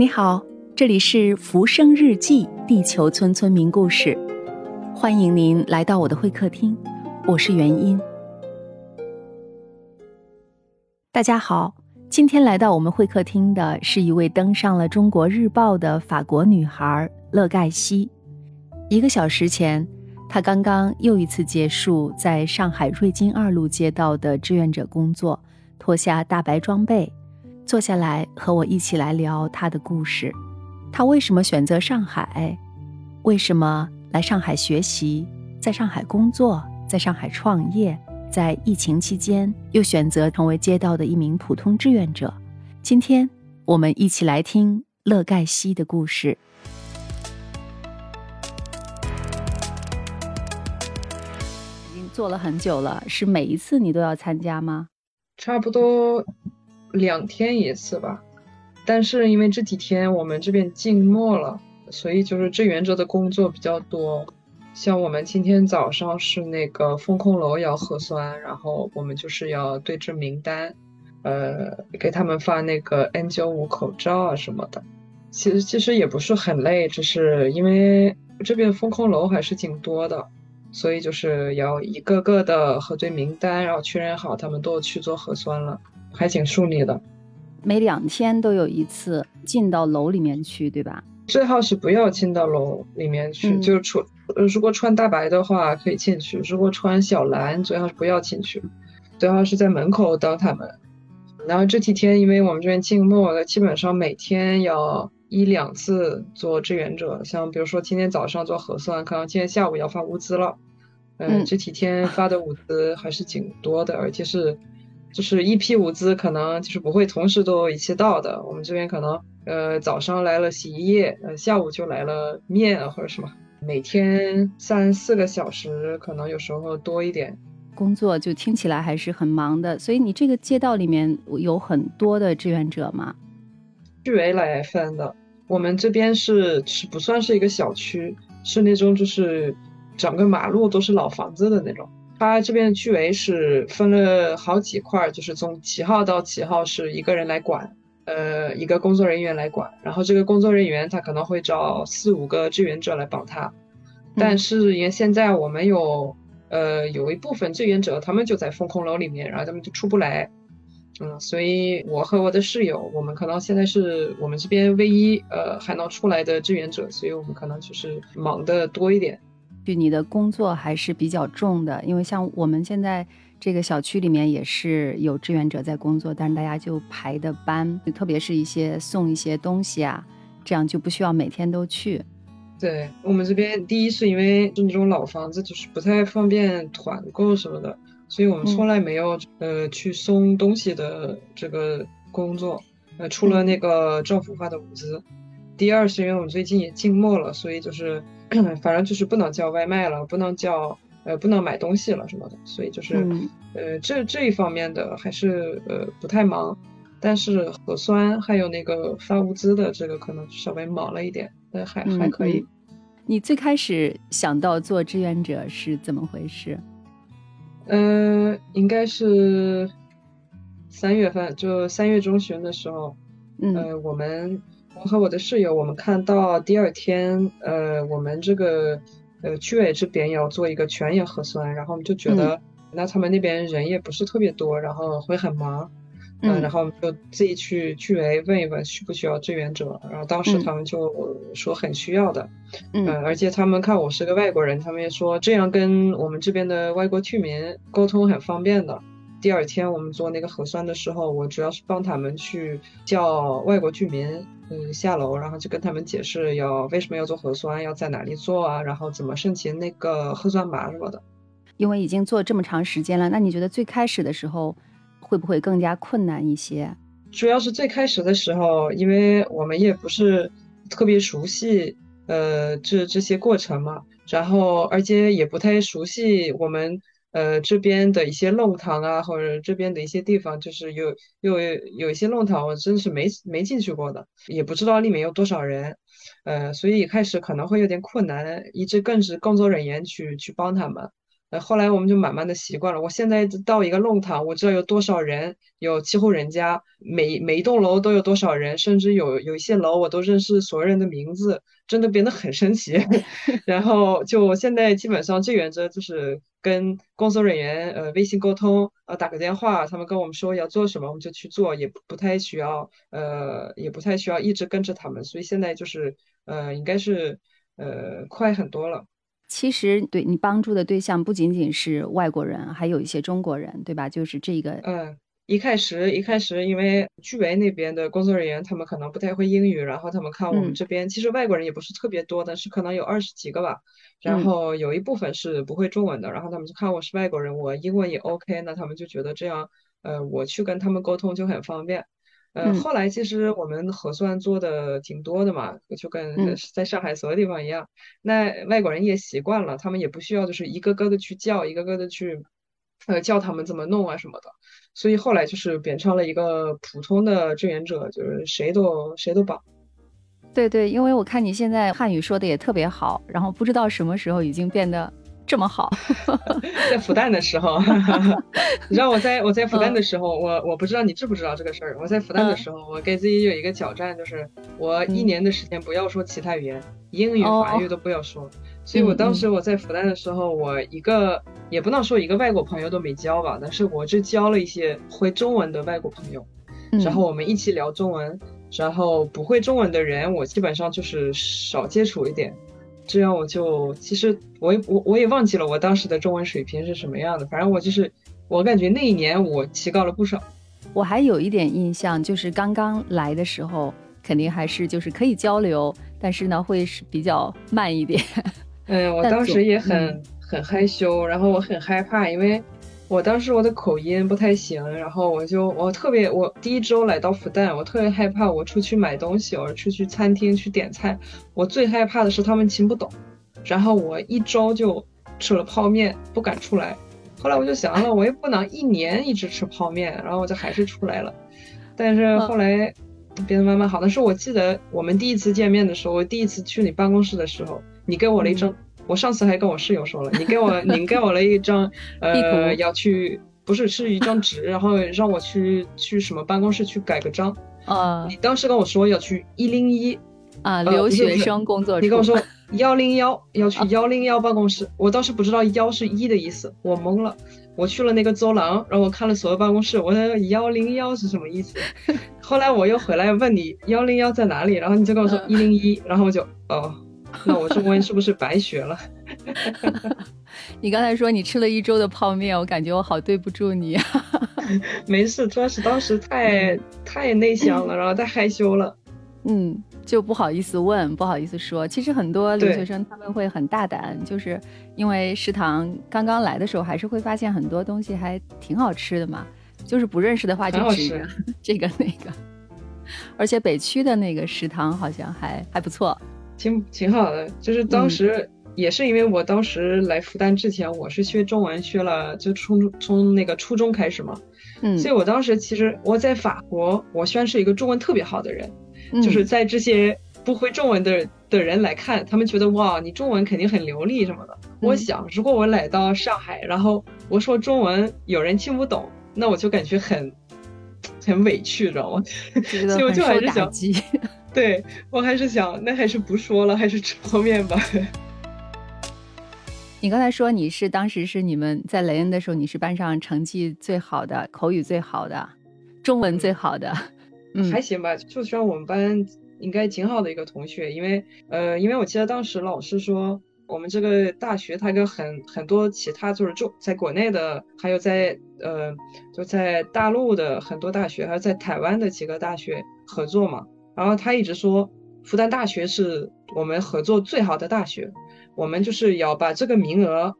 你好，这里是《浮生日记》地球村村民故事，欢迎您来到我的会客厅，我是元音。大家好，今天来到我们会客厅的是一位登上了《中国日报》的法国女孩乐盖西。一个小时前，她刚刚又一次结束在上海瑞金二路街道的志愿者工作，脱下大白装备。坐下来和我一起来聊他的故事，他为什么选择上海？为什么来上海学习，在上海工作，在上海创业？在疫情期间又选择成为街道的一名普通志愿者。今天我们一起来听乐盖西的故事。已经做了很久了，是每一次你都要参加吗？差不多。两天一次吧，但是因为这几天我们这边静默了，所以就是志愿者的工作比较多。像我们今天早上是那个风控楼要核酸，然后我们就是要对着名单，呃，给他们发那个 N95 口罩啊什么的。其实其实也不是很累，只是因为这边风控楼还是挺多的，所以就是要一个个的核对名单，然后确认好他们都去做核酸了。还挺顺利的，每两天都有一次进到楼里面去，对吧？最好是不要进到楼里面去，就是穿呃，如果穿大白的话可以进去，如果穿小蓝最好是不要进去，最好是在门口等他们。然后这几天因为我们这边静默了，基本上每天要一两次做志愿者，像比如说今天早上做核酸，可能今天下午要发物资了，嗯，这几天发的物资还是挺多的，而且是。就是一批物资可能就是不会同时都一起到的，我们这边可能呃早上来了洗衣液，呃下午就来了面啊或者什么，每天三四个小时，可能有时候多一点。工作就听起来还是很忙的，所以你这个街道里面有很多的志愿者吗？区委来分的，我们这边是是不算是一个小区，是那种就是整个马路都是老房子的那种。他这边的区委是分了好几块，就是从几号到几号是一个人来管，呃，一个工作人员来管。然后这个工作人员他可能会找四五个志愿者来帮他，但是因为现在我们有，呃，有一部分志愿者他们就在风控楼里面，然后他们就出不来，嗯，所以我和我的室友，我们可能现在是我们这边唯一呃还能出来的志愿者，所以我们可能就是忙的多一点。你的工作还是比较重的，因为像我们现在这个小区里面也是有志愿者在工作，但是大家就排的班，特别是一些送一些东西啊，这样就不需要每天都去。对我们这边，第一是因为就那种老房子，就是不太方便团购什么的，所以我们从来没有呃去送东西的这个工作，呃，除了那个政府发的物资。第二是因为我们最近也静默了，所以就是。反正就是不能叫外卖了，不能叫呃，不能买东西了什么的，所以就是呃，这这一方面的还是呃不太忙，但是核酸还有那个发物资的这个可能稍微忙了一点，但还还可以。你最开始想到做志愿者是怎么回事？嗯，应该是三月份，就三月中旬的时候，呃，我们。我和我的室友，我们看到第二天，呃，我们这个呃区委这边要做一个全员核酸，然后我们就觉得，那他们那边人也不是特别多，然后会很忙，嗯，然后我们就自己去区委问一问需不需要志愿者，然后当时他们就说很需要的，嗯，而且他们看我是个外国人，他们也说这样跟我们这边的外国居民沟通很方便的。第二天我们做那个核酸的时候，我主要是帮他们去叫外国居民，嗯，下楼，然后就跟他们解释要为什么要做核酸，要在哪里做啊，然后怎么申请那个核酸码什么的。因为已经做这么长时间了，那你觉得最开始的时候会不会更加困难一些？主要是最开始的时候，因为我们也不是特别熟悉，呃，这这些过程嘛，然后而且也不太熟悉我们。呃，这边的一些弄堂啊，或者这边的一些地方，就是有有有一些弄堂，我真是没没进去过的，也不知道里面有多少人，呃，所以一开始可能会有点困难，一直更是工作人员去去帮他们，呃，后来我们就慢慢的习惯了。我现在到一个弄堂，我知道有多少人，有几户人家，每每一栋楼都有多少人，甚至有有一些楼我都认识所有人的名字，真的变得很神奇。然后就现在基本上最原则就是跟工作人员呃微信沟通，呃打个电话，他们跟我们说要做什么，我们就去做，也不太需要呃也不太需要一直跟着他们，所以现在就是呃应该是呃快很多了。其实，对你帮助的对象不仅仅是外国人，还有一些中国人，对吧？就是这个。嗯，一开始一开始，因为居委那边的工作人员他们可能不太会英语，然后他们看我们这边，其实外国人也不是特别多，但是可能有二十几个吧。然后有一部分是不会中文的，然后他们就看我是外国人，我英文也 OK，那他们就觉得这样，呃，我去跟他们沟通就很方便。嗯，后来其实我们核算做的挺多的嘛，就跟在上海所有地方一样。那外国人也习惯了，他们也不需要就是一个个的去叫，一个个的去，呃，教他们怎么弄啊什么的。所以后来就是变成了一个普通的志愿者，就是谁都谁都帮。对对，因为我看你现在汉语说的也特别好，然后不知道什么时候已经变得。这么好，在复旦的时候，你知道我在我在复旦的时候，我我不知道你知不知道这个事儿。我在复旦的时候，我给自己有一个挑战，就是我一年的时间不要说其他语言，英语、法语都不要说。所以我当时我在复旦的时候，我一个也不能说一个外国朋友都没交吧，但是我就交了一些会中文的外国朋友，然后我们一起聊中文，然后不会中文的人，我基本上就是少接触一点。这样我就其实我也我我也忘记了我当时的中文水平是什么样的，反正我就是我感觉那一年我提高了不少。我还有一点印象，就是刚刚来的时候，肯定还是就是可以交流，但是呢会是比较慢一点。嗯，我当时也很很害羞，然后我很害怕，因为。我当时我的口音不太行，然后我就我特别我第一周来到复旦，我特别害怕我出去买东西我出去餐厅去点菜，我最害怕的是他们听不懂，然后我一周就吃了泡面，不敢出来。后来我就想了，我也不能一年一直吃泡面，然后我就还是出来了。但是后来变得慢慢好。但是我记得我们第一次见面的时候，我第一次去你办公室的时候，你给我了一张。我上次还跟我室友说了，你给我，你给我了一张，呃，要去，不是，是一张纸，然后让我去去什么办公室去改个章。啊，你当时跟我说要去一零一，啊，留学生工作。你跟我说 幺零幺要去幺零幺办公室，我当时不知道幺是一的意思，我懵了。我去了那个走廊，然后我看了所有办公室，我说幺零幺是什么意思？后来我又回来问你幺零幺在哪里，然后你就跟我说一零一，然后我就哦。那我中文是不是白学了？你刚才说你吃了一周的泡面，我感觉我好对不住你。没事，主要是当时太太内向了，然后太害羞了。嗯，就不好意思问，不好意思说。其实很多留学生他们会很大胆，就是因为食堂刚刚来的时候，还是会发现很多东西还挺好吃的嘛。就是不认识的话，就指这个那个。而且北区的那个食堂好像还还不错。挺挺好的，就是当时也是因为我当时来复旦之前，我是学中文学了，就从从那个初中开始嘛，嗯，所以我当时其实我在法国，我算是一个中文特别好的人，就是在这些不会中文的的人来看，他们觉得哇，你中文肯定很流利什么的。我想，如果我来到上海，然后我说中文有人听不懂，那我就感觉很很委屈，知道吗？所以我就还是想。对我还是想，那还是不说了，还是吃泡面吧。你刚才说你是当时是你们在雷恩的时候，你是班上成绩最好的，口语最好的，中文最好的。嗯，还行吧，就算我们班应该挺好的一个同学，因为呃，因为我记得当时老师说，我们这个大学它跟很很多其他就是中在国内的，还有在呃就在大陆的很多大学，还有在台湾的几个大学合作嘛。然后他一直说，复旦大学是我们合作最好的大学，我们就是要把这个名额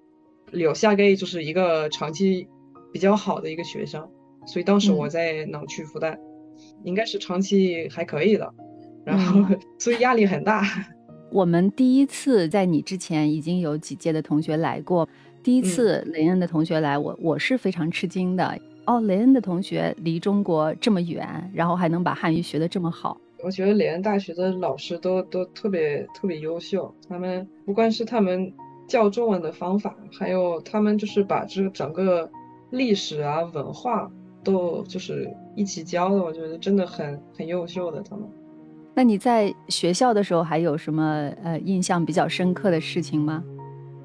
留下给就是一个长期比较好的一个学生。所以当时我在能去复旦，应该是长期还可以的，然后所以压力很大。我们第一次在你之前已经有几届的同学来过，第一次雷恩的同学来，我我是非常吃惊的。哦，雷恩的同学离中国这么远，然后还能把汉语学得这么好。我觉得雷恩大学的老师都都特别特别优秀，他们不管是他们教中文的方法，还有他们就是把这个整个历史啊文化都就是一起教的，我觉得真的很很优秀的他们。那你在学校的时候还有什么呃印象比较深刻的事情吗？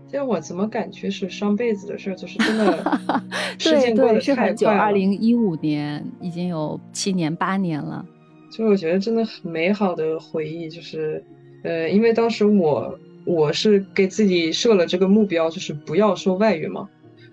就我怎么感觉是上辈子的事儿，就是真的 时间过得太快了。二零一五年已经有七年八年了，就我觉得真的很美好的回忆，就是呃，因为当时我我是给自己设了这个目标，就是不要说外语嘛。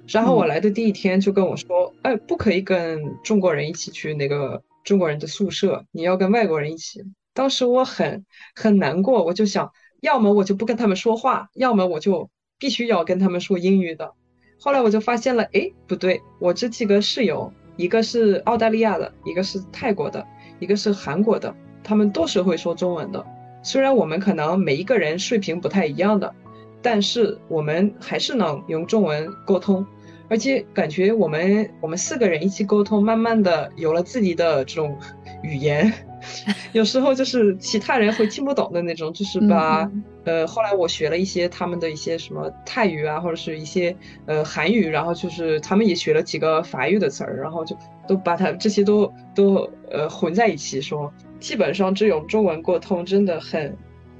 然后我来的第一天就跟我说，哎，不可以跟中国人一起去那个中国人的宿舍，你要跟外国人一起。当时我很很难过，我就想，要么我就不跟他们说话，要么我就必须要跟他们说英语的。后来我就发现了，哎，不对，我这几个室友，一个是澳大利亚的，一个是泰国的，一个是韩国的，他们都是会说中文的。虽然我们可能每一个人水平不太一样的，但是我们还是能用中文沟通，而且感觉我们我们四个人一起沟通，慢慢的有了自己的这种语言。有时候就是其他人会听不懂的那种，就是把呃，后来我学了一些他们的一些什么泰语啊，或者是一些呃韩语，然后就是他们也学了几个法语的词儿，然后就都把它这些都都呃混在一起说，基本上这种中文沟通，真的很，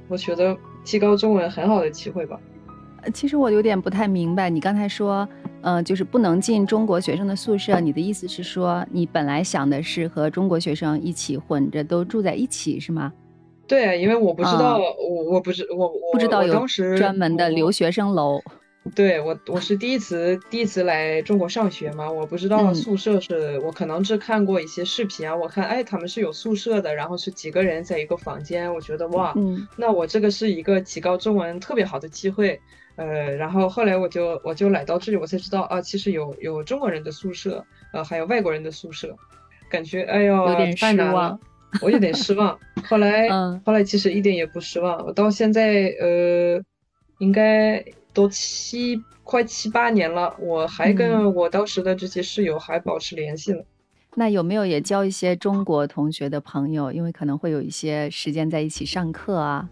我觉得提高中文很好的机会吧。其实我有点不太明白，你刚才说。嗯，就是不能进中国学生的宿舍。你的意思是说，你本来想的是和中国学生一起混着都住在一起，是吗？对，因为我不知道，我我不知我我不知道有时专门的留学生楼。对我，我是第一次第一次来中国上学嘛，我不知道宿舍是我可能只看过一些视频啊，我看哎他们是有宿舍的，然后是几个人在一个房间，我觉得哇，那我这个是一个提高中文特别好的机会。呃，然后后来我就我就来到这里，我才知道啊，其实有有中国人的宿舍，呃，还有外国人的宿舍，感觉哎呦，有点失望，我有点失望。后来，后来其实一点也不失望。我到现在，呃，应该都七快七八年了，我还跟我当时的这些室友还保持联系了。那有没有也交一些中国同学的朋友？因为可能会有一些时间在一起上课啊。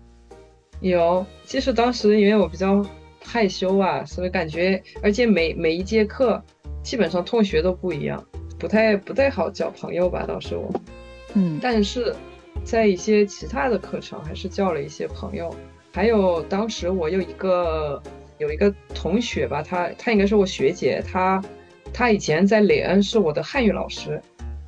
有，其实当时因为我比较。害羞啊，所以感觉，而且每每一节课，基本上同学都不一样，不太不太好交朋友吧。当时我，嗯，但是在一些其他的课程还是交了一些朋友。还有当时我有一个有一个同学吧，他他应该是我学姐，他他以前在雷恩是我的汉语老师，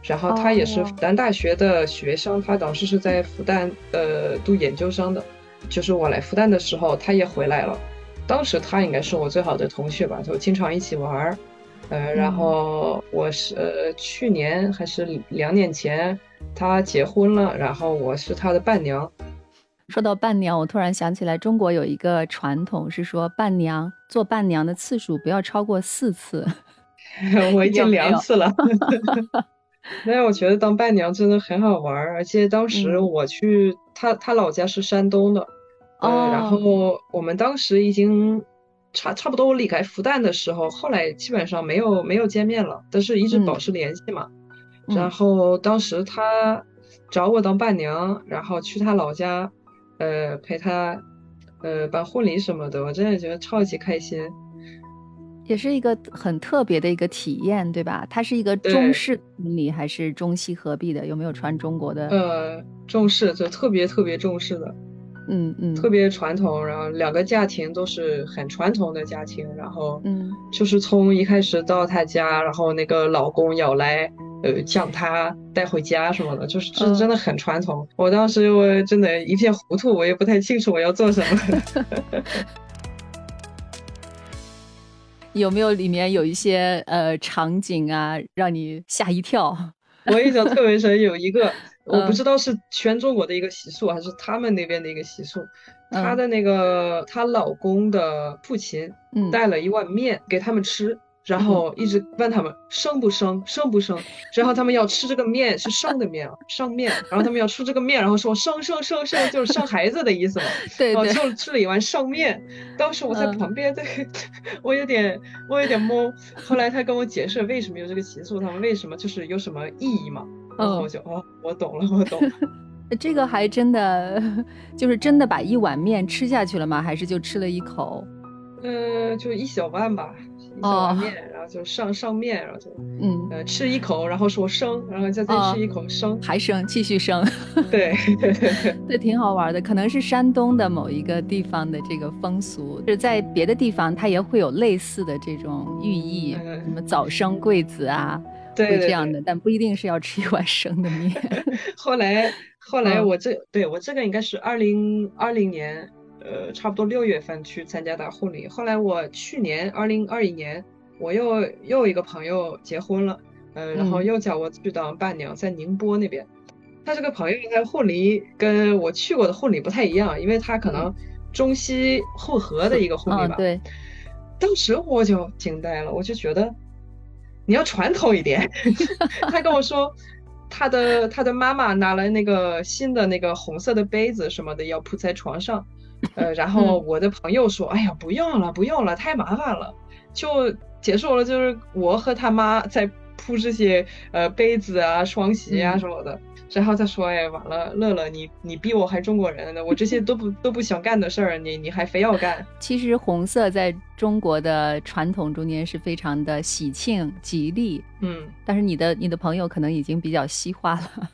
然后他也是复旦大学的学生，他当时是在复旦呃读研究生的，就是我来复旦的时候，他也回来了。当时他应该是我最好的同学吧，就经常一起玩儿，呃，然后我是呃去年还是两年前他结婚了，然后我是他的伴娘。说到伴娘，我突然想起来，中国有一个传统是说伴娘做伴娘的次数不要超过四次。我已经 两次了。但是我觉得当伴娘真的很好玩儿，而且当时我去他他老家是山东的。呃，然后我们当时已经差差不多我离开复旦的时候，后来基本上没有没有见面了，但是一直保持联系嘛。然后当时他找我当伴娘，然后去他老家，呃，陪他，呃，办婚礼什么的，我真的觉得超级开心，也是一个很特别的一个体验，对吧？它是一个中式婚礼还是中西合璧的？有没有穿中国的？呃，中式，就特别特别中式的。嗯嗯，特别传统，然后两个家庭都是很传统的家庭，然后嗯，就是从一开始到他家，然后那个老公要来呃将他带回家什么的，就是这真的很传统。我当时我真的一片糊涂，我也不太清楚我要做什么。有没有里面有一些呃场景啊，让你吓一跳？我印象特别深，有一个。我不知道是全中国的一个习俗，还是他们那边的一个习俗。她的那个她老公的父亲带了一碗面给他们吃，然后一直问他们生不生，生不生。然后他们要吃这个面是生的面啊，生面。然后他们要吃这个面，然后说生生生生就是生孩子的意思嘛。对对。就吃了一碗生面。当时我在旁边，对，我有点我有点懵。后来他跟我解释为什么有这个习俗，他们为什么就是有什么意义嘛。然后，我就哦，我懂了，我懂了。这个还真的，就是真的把一碗面吃下去了吗？还是就吃了一口？呃，就一小半吧，碗面，然后就上上面，然后就嗯。呃吃一口，然后说生，然后再再吃一口生，还生，继续生。对。对 对对，挺好玩的，可能是山东的某一个地方的这个风俗，就是在别的地方它也会有类似的这种寓意，什么早生贵子啊，会这样的，但不一定是要吃一碗生的面。后来后来我这对我这个应该是二零二零年。呃，差不多六月份去参加的婚礼。后来我去年二零二一年，我又又一个朋友结婚了，呃，然后又叫我去当伴娘，在宁波那边。他这个朋友的婚礼跟我去过的婚礼不太一样，因为他可能中西混合的一个婚礼吧。对。当时我就惊呆了，我就觉得你要传统一点。他跟我说，他的他的妈妈拿了那个新的那个红色的杯子什么的，要铺在床上。呃，然后我的朋友说：“哎呀，不用了，不用了，太麻烦了，就结束了。”就是我和他妈在铺这些呃杯子啊、双席啊什么的。然后他说：“哎，完了，乐乐，你你比我还中国人呢，我这些都不都不想干的事儿，你你还非要干。”其实红色在中国的传统中间是非常的喜庆吉利，嗯，但是你的你的朋友可能已经比较西化了。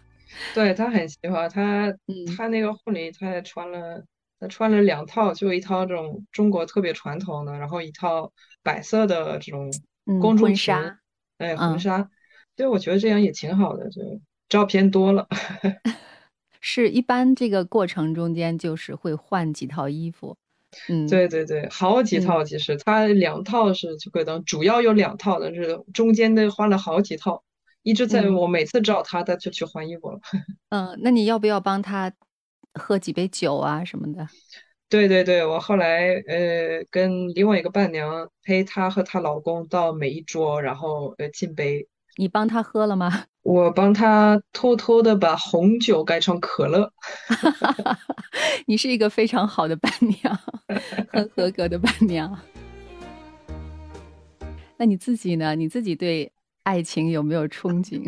对他很西化，他他那个婚礼他也穿了。他穿了两套，就一套这种中国特别传统的，然后一套白色的这种公主裙，哎，婚纱。对，我觉得这样也挺好的，就照片多了。是一般这个过程中间就是会换几套衣服。嗯，对对对，好几套其实他两套是就可能主要有两套的，是中间的换了好几套，一直在我每次找他，他就去换衣服了。嗯，那你要不要帮他？喝几杯酒啊什么的，对对对，我后来呃跟另外一个伴娘陪她和她老公到每一桌，然后呃敬杯。你帮他喝了吗？我帮他偷偷的把红酒改成可乐。你是一个非常好的伴娘，很合格的伴娘。那你自己呢？你自己对爱情有没有憧憬？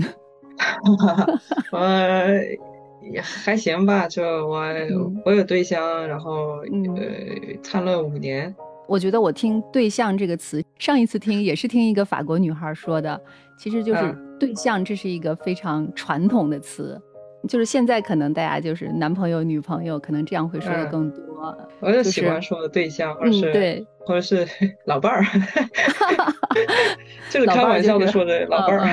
我。也还行吧，就我我有对象，然后呃谈了五年。我觉得我听“对象”这个词，上一次听也是听一个法国女孩说的，其实就是“对象”，这是一个非常传统的词，就是现在可能大家就是男朋友、女朋友，可能这样会说的更多。我就喜欢说的对象，或者是对，或者是 老伴儿，就是开玩笑的说的老伴儿。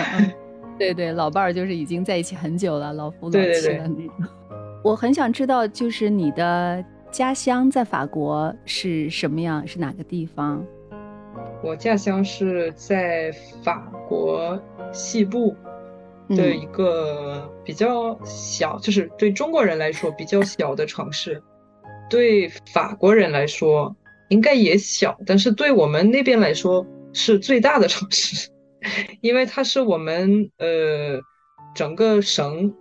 对对，老伴儿就是已经在一起很久了，老夫老妻了那种。我很想知道，就是你的家乡在法国是什么样，是哪个地方？我家乡是在法国西部的一个比较小，就是对中国人来说比较小的城市，对法国人来说应该也小，但是对我们那边来说是最大的城市。因为它是我们呃整个省，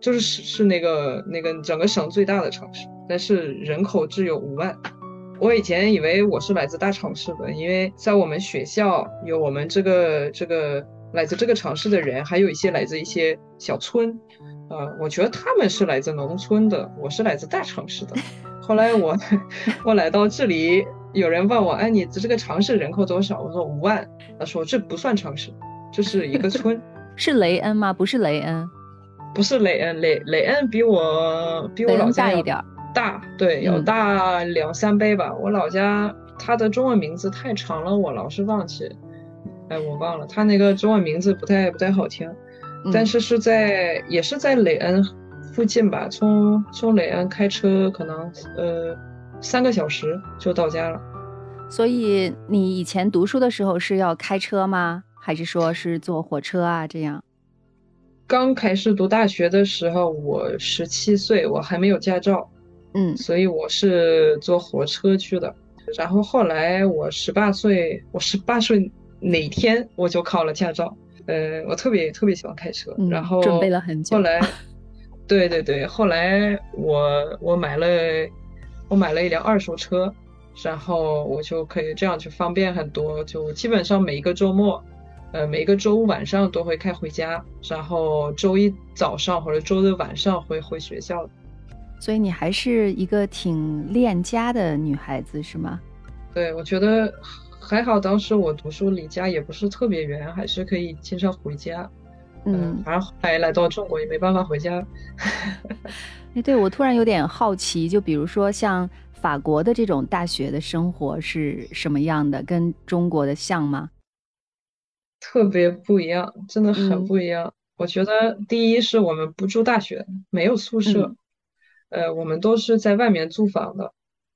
就是是是那个那个整个省最大的城市，但是人口只有五万。我以前以为我是来自大城市的，因为在我们学校有我们这个这个来自这个城市的人，还有一些来自一些小村，呃，我觉得他们是来自农村的，我是来自大城市的。后来我 我来到这里。有人问我，哎，你这个城市人口多少？我说五万。他说这不算城市，这是一个村。是雷恩吗？不是雷恩，不是雷恩。雷雷恩比我比我老家大一点，大，对，有大两三倍吧。我老家他的中文名字太长了，我老是忘记。哎，我忘了，他那个中文名字不太不太好听。但是是在也是在雷恩附近吧？从从雷恩开车可能呃。三个小时就到家了，所以你以前读书的时候是要开车吗？还是说是坐火车啊？这样？刚开始读大学的时候，我十七岁，我还没有驾照，嗯，所以我是坐火车去的。然后后来我十八岁，我十八岁哪天我就考了驾照。呃，我特别特别喜欢开车，然后准备了很久。后来，对对对，后来我我买了。我买了一辆二手车，然后我就可以这样去方便很多，就基本上每一个周末，呃，每一个周五晚上都会开回家，然后周一早上或者周日晚上会回学校。所以你还是一个挺恋家的女孩子，是吗？对，我觉得还好，当时我读书离家也不是特别远，还是可以经常回家。嗯，反正后来来到中国也没办法回家。哎，对我突然有点好奇，就比如说像法国的这种大学的生活是什么样的？跟中国的像吗？特别不一样，真的很不一样。我觉得第一是我们不住大学，没有宿舍，呃，我们都是在外面租房的。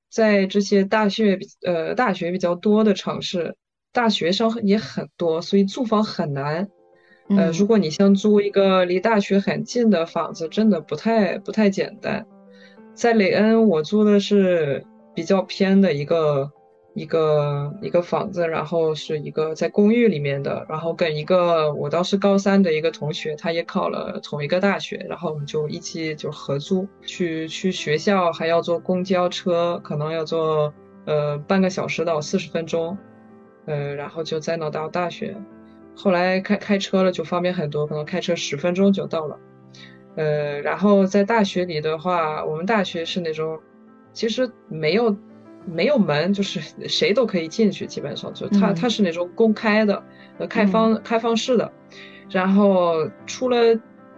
在这些大学呃大学比较多的城市，大学生也很多，所以租房很难。呃，如果你想租一个离大学很近的房子，真的不太不太简单。在雷恩，我租的是比较偏的一个一个一个房子，然后是一个在公寓里面的，然后跟一个我当时高三的一个同学，他也考了同一个大学，然后我们就一起就合租去去学校，还要坐公交车，可能要坐呃半个小时到四十分钟，呃，然后就再到到大学。后来开开车了就方便很多，可能开车十分钟就到了。呃，然后在大学里的话，我们大学是那种，其实没有没有门，就是谁都可以进去，基本上就它它是那种公开的，呃，开放开放式的。然后除了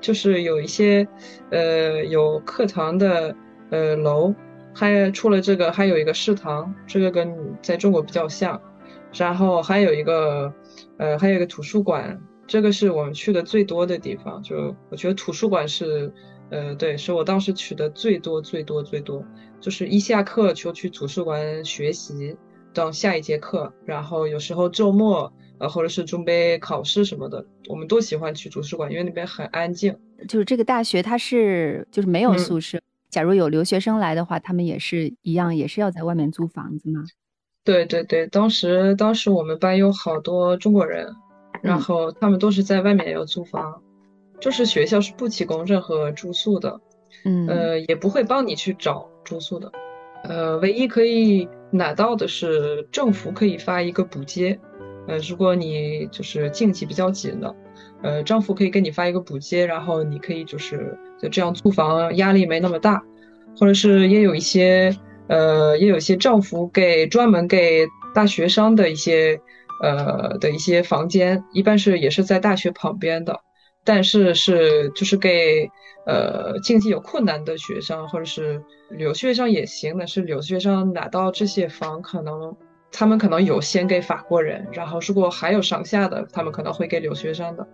就是有一些呃有课堂的呃楼，还除了这个还有一个食堂，这个跟在中国比较像。然后还有一个。呃，还有一个图书馆，这个是我们去的最多的地方。就我觉得图书馆是，呃，对，是我当时去的最多最多最多。就是一下课就去图书馆学习，等下一节课。然后有时候周末，呃，或者是准备考试什么的，我们都喜欢去图书馆，因为那边很安静。就是这个大学它是就是没有宿舍，假如有留学生来的话，他们也是一样，也是要在外面租房子吗？对对对，当时当时我们班有好多中国人，然后他们都是在外面要租房，就是学校是不提供任何住宿的，嗯，呃，也不会帮你去找住宿的，呃，唯一可以拿到的是政府可以发一个补贴，呃，如果你就是经济比较紧的，呃，政府可以给你发一个补贴，然后你可以就是就这样租房，压力没那么大，或者是也有一些。呃，也有些政府给专门给大学生的一些，呃的一些房间，一般是也是在大学旁边的，但是是就是给呃经济有困难的学生或者是留学生也行但是留学生拿到这些房，可能他们可能有先给法国人，然后如果还有剩下的，他们可能会给留学生的。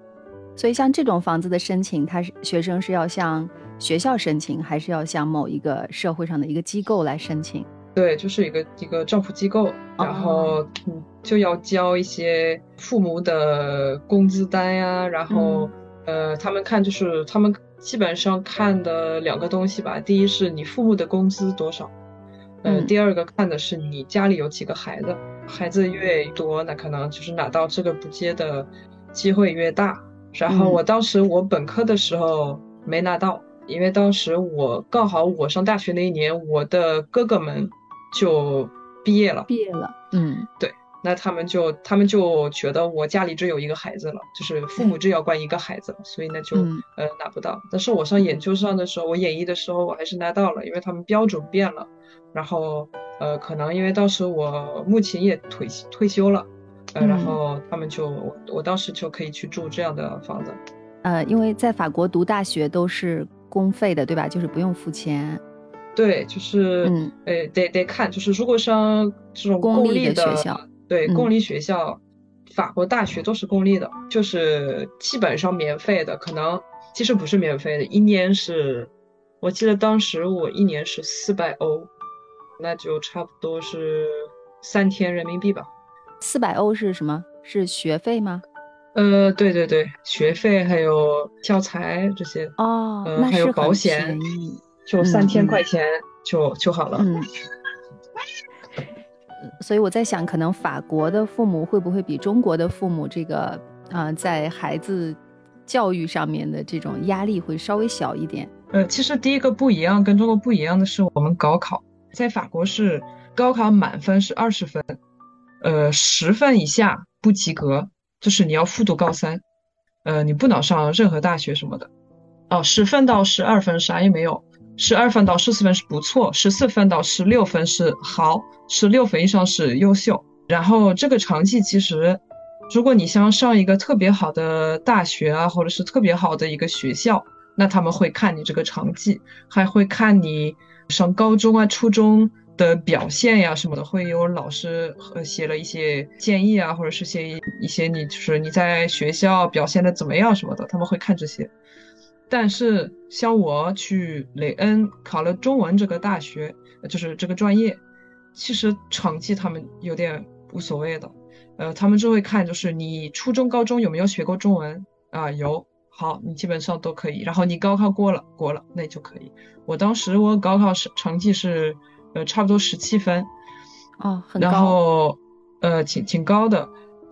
所以像这种房子的申请，他是学生是要向学校申请，还是要向某一个社会上的一个机构来申请？对，就是一个一个政府机构，然后嗯就要交一些父母的工资单呀，然后呃他们看就是他们基本上看的两个东西吧，第一是你父母的工资多少，嗯，第二个看的是你家里有几个孩子，孩子越多，那可能就是拿到这个补贴的机会越大。然后我当时我本科的时候没拿到，因为当时我刚好我上大学那一年，我的哥哥们就毕业了。毕业了，嗯，对，那他们就他们就觉得我家里只有一个孩子了，就是父母只要管一个孩子，所以那就呃拿不到。但是我上研究生的时候，我研一的时候我还是拿到了，因为他们标准变了，然后呃可能因为当时我目前也退退休了。呃，然后他们就我我当时就可以去住这样的房子，呃，因为在法国读大学都是公费的，对吧？就是不用付钱。对，就是，嗯，呃，得得看，就是如果上这种公立的学校，对，公立学校，法国大学都是公立的，就是基本上免费的，可能其实不是免费的，一年是，我记得当时我一年是四百欧，那就差不多是三天人民币吧。四百欧是什么？是学费吗？呃，对对对，学费还有教材这些哦，呃，还有保险，就三千块钱就就好了。嗯，所以我在想，可能法国的父母会不会比中国的父母这个啊，在孩子教育上面的这种压力会稍微小一点？呃，其实第一个不一样，跟中国不一样的是，我们高考在法国是高考满分是二十分。呃，十分以下不及格，就是你要复读高三，呃，你不能上任何大学什么的。哦，十分到十二分啥也没有，十二分到十四分是不错，十四分到十六分是好，十六分以上是优秀。然后这个成绩其实，如果你想上一个特别好的大学啊，或者是特别好的一个学校，那他们会看你这个成绩，还会看你上高中啊、初中的表现呀什么的，会有老师呃写了一些建议啊，或者是写一些你就是你在学校表现的怎么样什么的，他们会看这些。但是像我去雷恩考了中文这个大学，就是这个专业，其实成绩他们有点无所谓的，呃，他们就会看就是你初中、高中有没有学过中文啊？有，好，你基本上都可以。然后你高考过了，过了那就可以。我当时我高考是成绩是，呃，差不多十七分，哦，很高，然后呃，挺挺高的。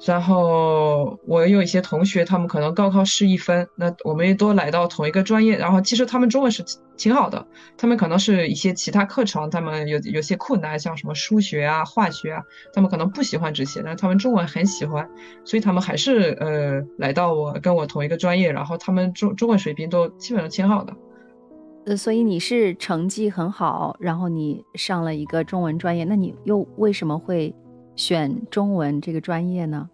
然后我有一些同学，他们可能高考失一分，那我们也都来到同一个专业。然后其实他们中文是挺好的，他们可能是一些其他课程，他们有有些困难，像什么数学啊、化学啊，他们可能不喜欢这些，但是他们中文很喜欢，所以他们还是呃来到我跟我同一个专业。然后他们中中文水平都基本上挺好的。呃，所以你是成绩很好，然后你上了一个中文专业，那你又为什么会？选中文这个专业呢？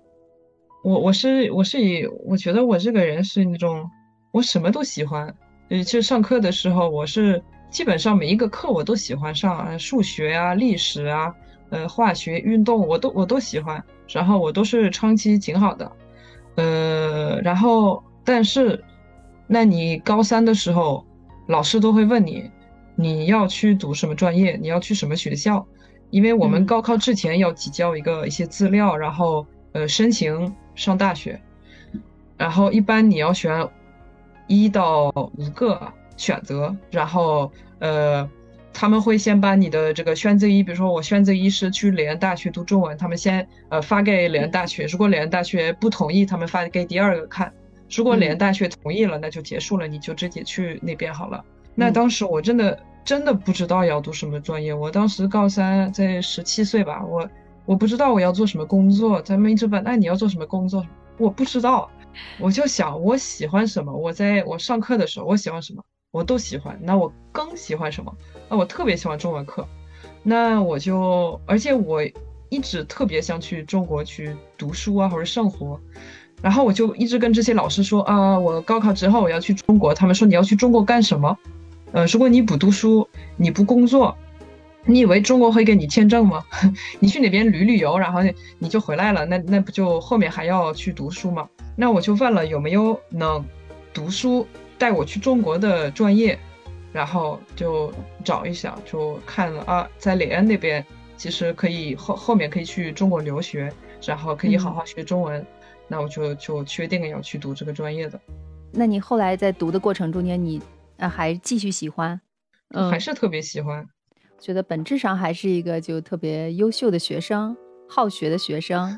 我我是我是以我觉得我这个人是那种我什么都喜欢，呃，就上课的时候我是基本上每一个课我都喜欢上，数学啊、历史啊、呃、化学、运动我都我都喜欢，然后我都是成绩挺好的，呃，然后但是那你高三的时候，老师都会问你你要去读什么专业，你要去什么学校。因为我们高考之前要提交一个一些资料，然后呃申请上大学，然后一般你要选一到五个选择，然后呃他们会先把你的这个选择一，比如说我选择一是去雷恩大学读中文，他们先呃发给雷恩大学，如果雷恩大学不同意，他们发给第二个看，如果联大学同意了，那就结束了，你就直接去那边好了。那当时我真的。真的不知道要读什么专业。我当时高三，在十七岁吧，我我不知道我要做什么工作。咱们一直问，那你要做什么工作？我不知道，我就想我喜欢什么。我在我上课的时候，我喜欢什么，我都喜欢。那我更喜欢什么？那我特别喜欢中文课。那我就，而且我一直特别想去中国去读书啊，或者生活。然后我就一直跟这些老师说啊，我高考之后我要去中国。他们说你要去中国干什么？呃，如果你不读书，你不工作，你以为中国会给你签证吗？你去哪边旅旅游，然后你就回来了，那那不就后面还要去读书吗？那我就问了有没有能读书带我去中国的专业，然后就找一下，就看了啊，在雷恩那边其实可以后后面可以去中国留学，然后可以好好学中文，那我就就确定要去读这个专业的。那你后来在读的过程中间，你？啊，还继续喜欢，嗯，还是特别喜欢，觉得本质上还是一个就特别优秀的学生，好学的学生。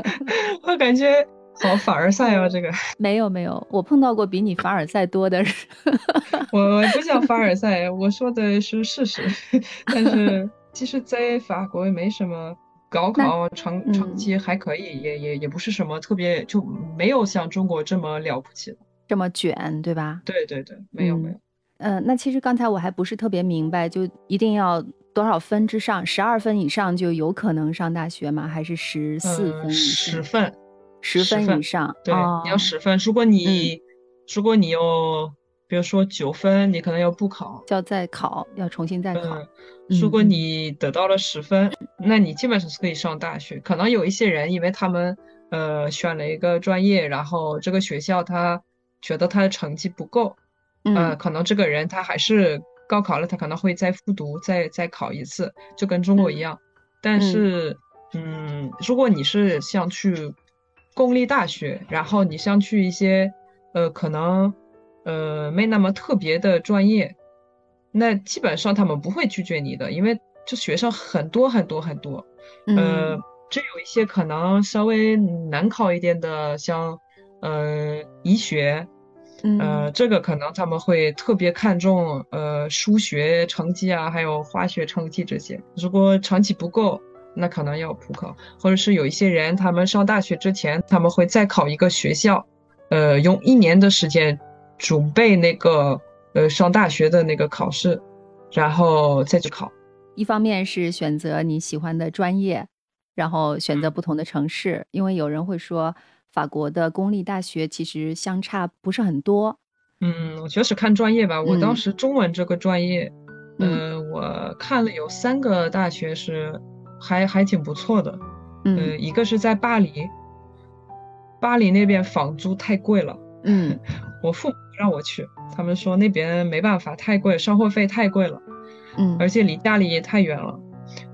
我感觉好凡尔赛啊，这个 没有没有，我碰到过比你凡尔赛多的人。我不叫凡尔赛，我说的是事实。但是其实，在法国也没什么，高考成成绩还可以，也也也不是什么特别，就没有像中国这么了不起的。这么卷，对吧？对对对，没有没有。嗯，那其实刚才我还不是特别明白，就一定要多少分之上，十二分以上就有可能上大学吗？还是十四分以上？十分，十分以上。对，你要十分。如果你如果你有，比如说九分，你可能要补考，要再考，要重新再考。如果你得到了十分，那你基本上是可以上大学。可能有一些人，因为他们呃选了一个专业，然后这个学校他。觉得他的成绩不够，呃，可能这个人他还是高考了，他可能会再复读，再再考一次，就跟中国一样。但是，嗯，如果你是想去公立大学，然后你想去一些呃可能呃没那么特别的专业，那基本上他们不会拒绝你的，因为这学生很多很多很多。呃，只有一些可能稍微难考一点的，像。呃，医学，呃，这个可能他们会特别看重，呃，数学成绩啊，还有化学成绩这些。如果成绩不够，那可能要补考，或者是有一些人，他们上大学之前，他们会再考一个学校，呃，用一年的时间准备那个呃上大学的那个考试，然后再去考。一方面是选择你喜欢的专业，然后选择不同的城市，因为有人会说法国的公立大学其实相差不是很多。嗯，我觉得是看专业吧。我当时中文这个专业，呃，我看了有三个大学是还还挺不错的。嗯，一个是在巴黎，巴黎那边房租太贵了。嗯，我父母让我去，他们说那边没办法，太贵，生活费太贵了。嗯，而且离家里也太远了。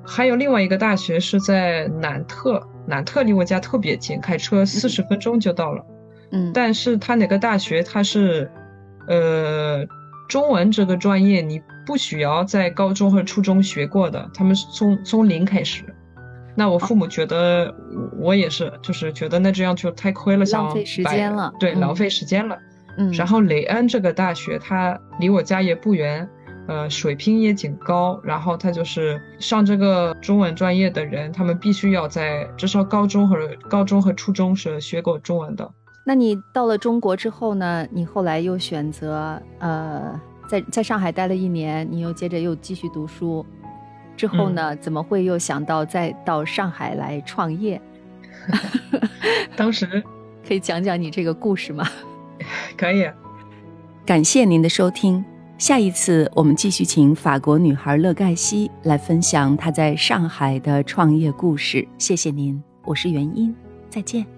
还有另外一个大学是在南特，南特离我家特别近，开车四十分钟就到了。嗯，但是他那个大学他是。呃，中文这个专业你不需要在高中或者初中学过的，他们是从从零开始。那我父母觉得我也是，就是觉得那这样就太亏了，浪费时间了。对，浪费时间了。嗯。然后雷恩这个大学，它离我家也不远，呃，水平也挺高。然后他就是上这个中文专业的人，他们必须要在至少高中或者高中和初中是学过中文的。那你到了中国之后呢？你后来又选择呃，在在上海待了一年，你又接着又继续读书，之后呢，怎么会又想到再到上海来创业？当时可以讲讲你这个故事吗？可以。感谢您的收听，下一次我们继续请法国女孩乐盖西来分享她在上海的创业故事。谢谢您，我是袁音，再见。